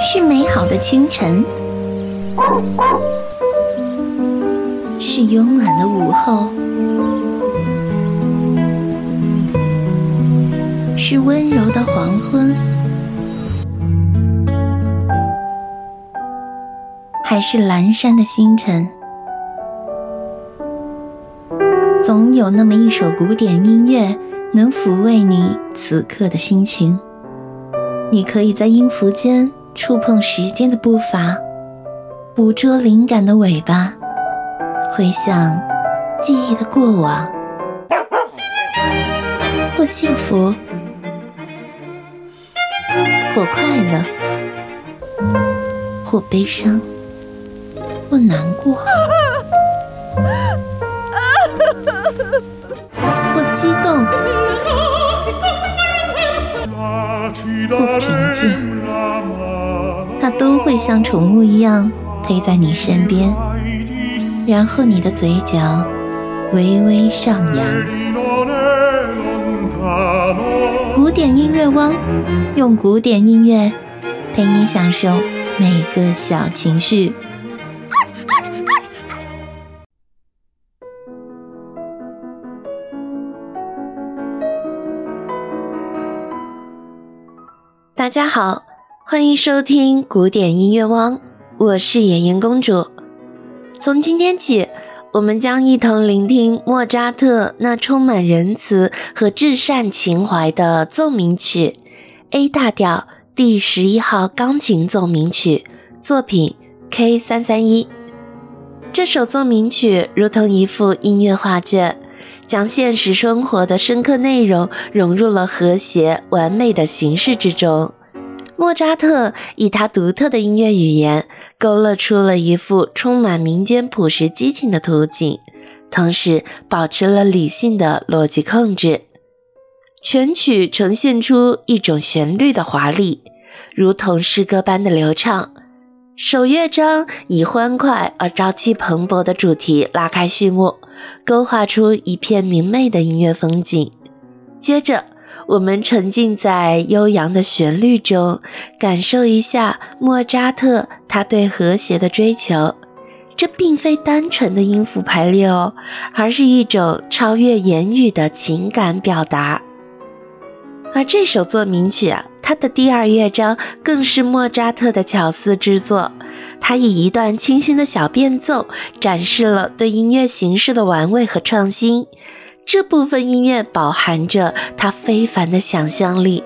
是美好的清晨，是慵懒的午后，是温柔的黄昏，还是阑珊的星辰？总有那么一首古典音乐，能抚慰你此刻的心情。你可以在音符间触碰时间的步伐，捕捉灵感的尾巴，回想记忆的过往，或幸福，或快乐，或悲伤，或难过，激动。不平静，它都会像宠物一样陪在你身边，然后你的嘴角微微上扬。古典音乐汪，用古典音乐陪你享受每个小情绪。大家好，欢迎收听古典音乐汪，我是妍妍公主。从今天起，我们将一同聆听莫扎特那充满仁慈和至善情怀的奏鸣曲 A 大调第十一号钢琴奏鸣曲作品 K 三三一。这首奏鸣曲如同一幅音乐画卷，将现实生活的深刻内容融入了和谐完美的形式之中。莫扎特以他独特的音乐语言，勾勒出了一幅充满民间朴实激情的图景，同时保持了理性的逻辑控制。全曲呈现出一种旋律的华丽，如同诗歌般的流畅。首乐章以欢快而朝气蓬勃的主题拉开序幕，勾画出一片明媚的音乐风景。接着。我们沉浸在悠扬的旋律中，感受一下莫扎特他对和谐的追求。这并非单纯的音符排列哦，而是一种超越言语的情感表达。而这首奏鸣曲啊，它的第二乐章更是莫扎特的巧思之作。他以一段清新的小变奏，展示了对音乐形式的玩味和创新。这部分音乐饱含着他非凡的想象力，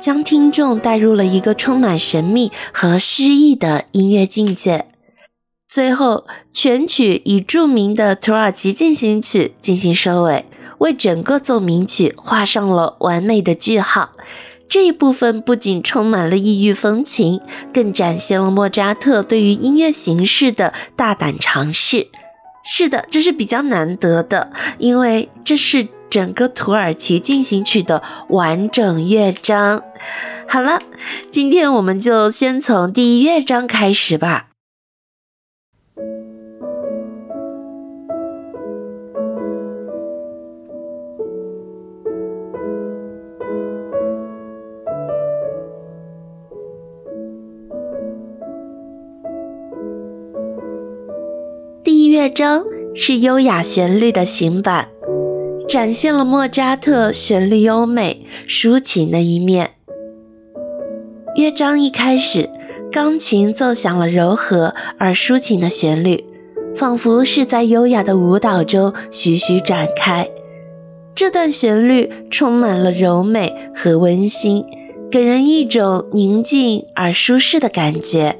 将听众带入了一个充满神秘和诗意的音乐境界。最后，全曲以著名的土耳其进行曲进行收尾，为整个奏鸣曲画上了完美的句号。这一部分不仅充满了异域风情，更展现了莫扎特对于音乐形式的大胆尝试。是的，这是比较难得的，因为这是整个土耳其进行曲的完整乐章。好了，今天我们就先从第一乐章开始吧。乐章是优雅旋律的行板，展现了莫扎特旋律优美、抒情的一面。乐章一开始，钢琴奏响了柔和而抒情的旋律，仿佛是在优雅的舞蹈中徐徐展开。这段旋律充满了柔美和温馨，给人一种宁静而舒适的感觉。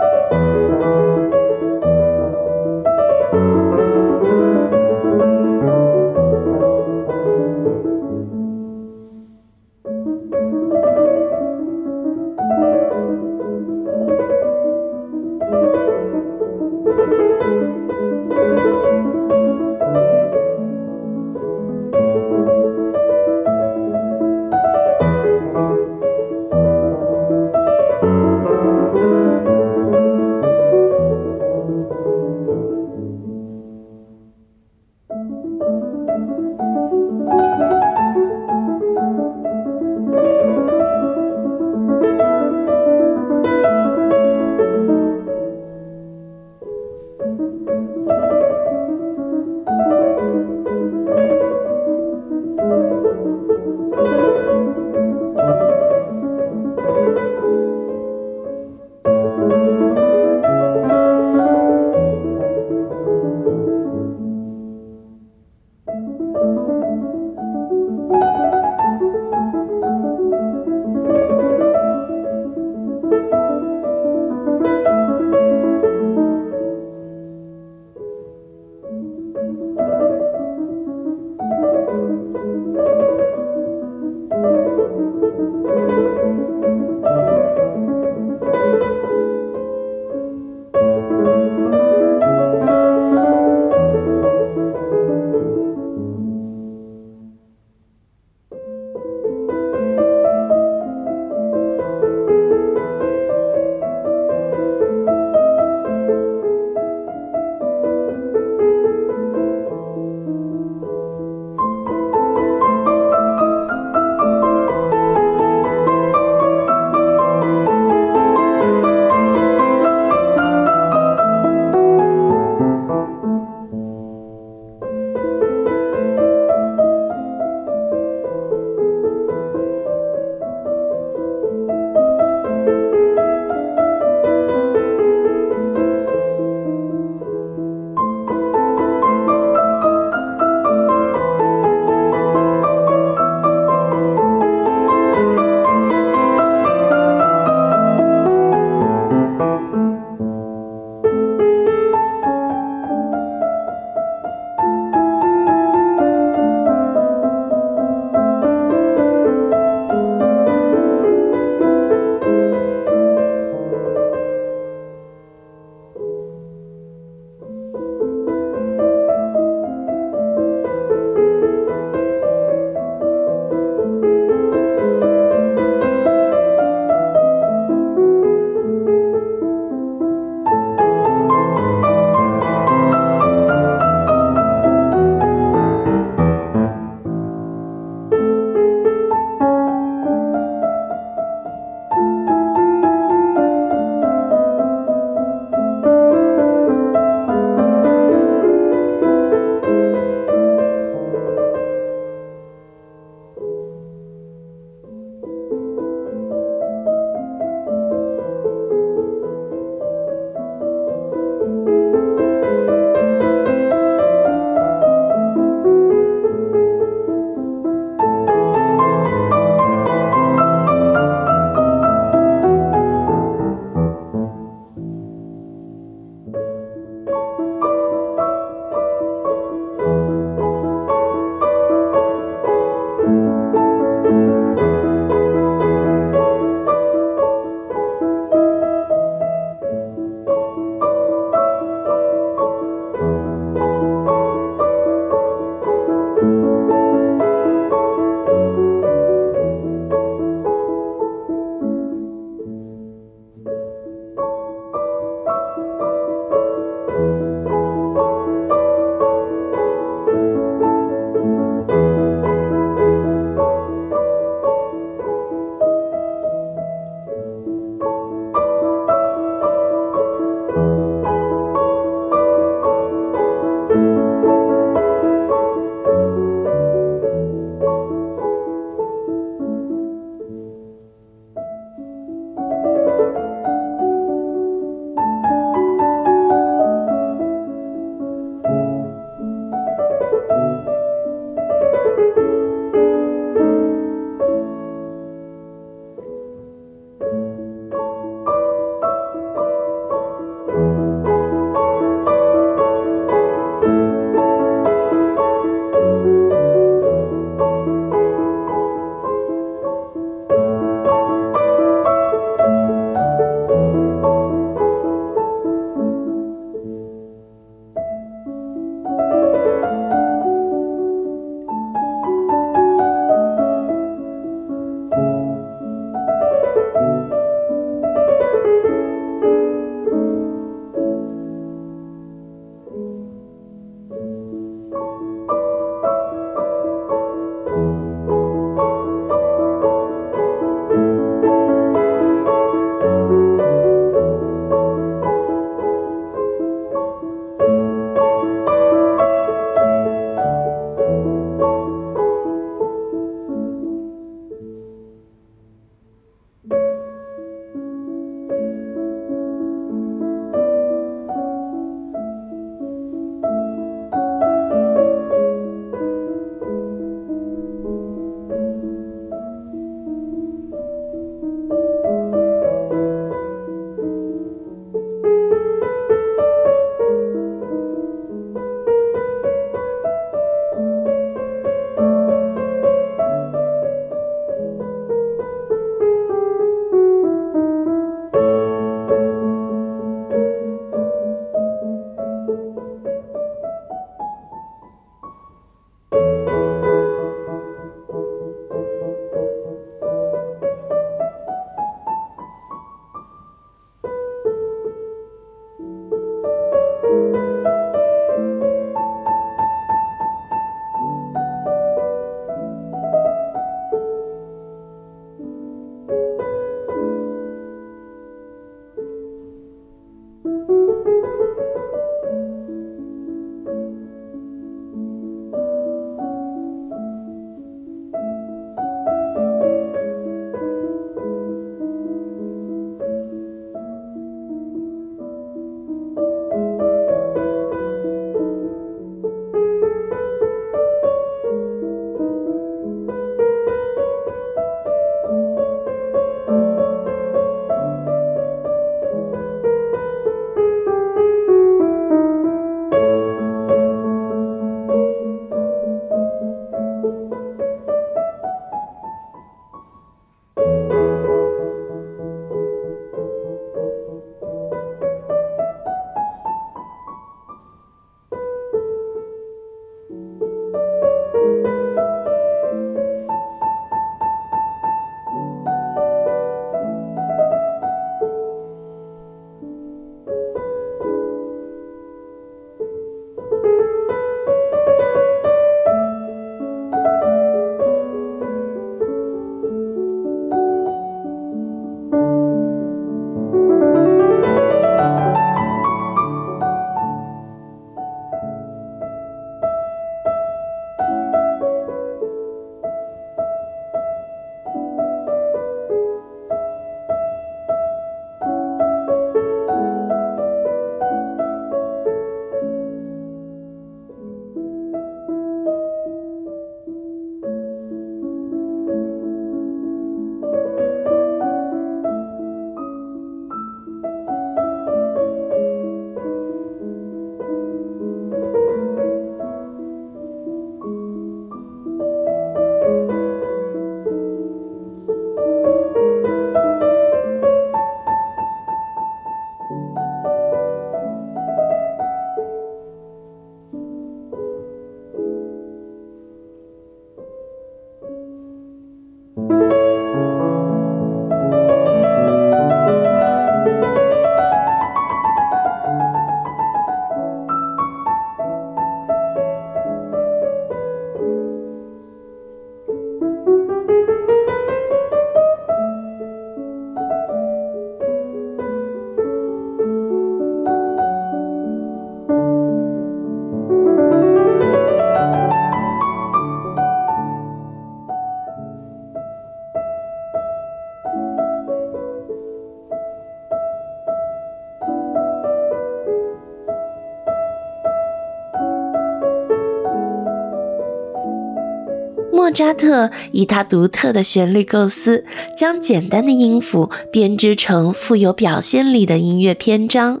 扎特以他独特的旋律构思，将简单的音符编织成富有表现力的音乐篇章。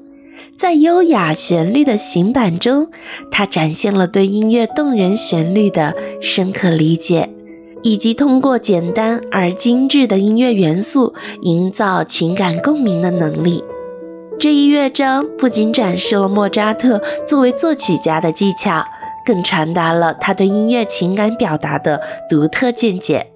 在优雅旋律的行板中，他展现了对音乐动人旋律的深刻理解，以及通过简单而精致的音乐元素营造情感共鸣的能力。这一乐章不仅展示了莫扎特作为作曲家的技巧。更传达了他对音乐情感表达的独特见解。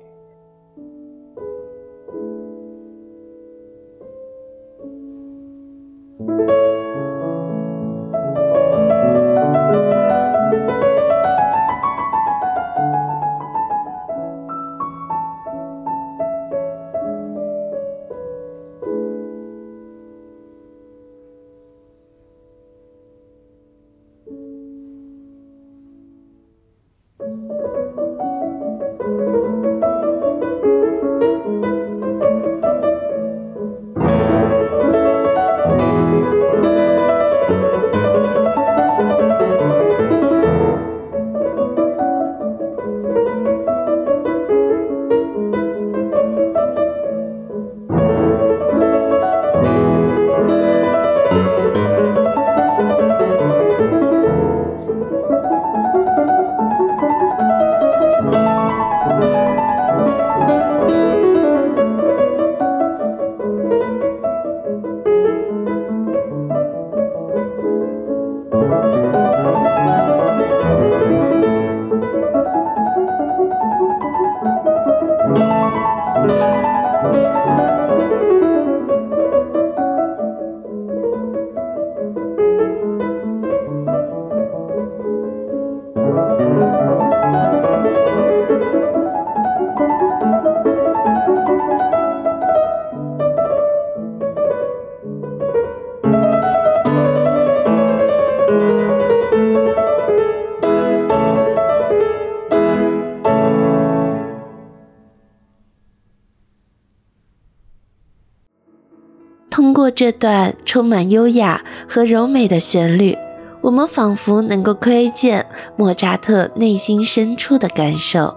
这段充满优雅和柔美的旋律，我们仿佛能够窥见莫扎特内心深处的感受。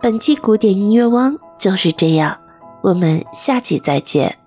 本期古典音乐汪就是这样，我们下期再见。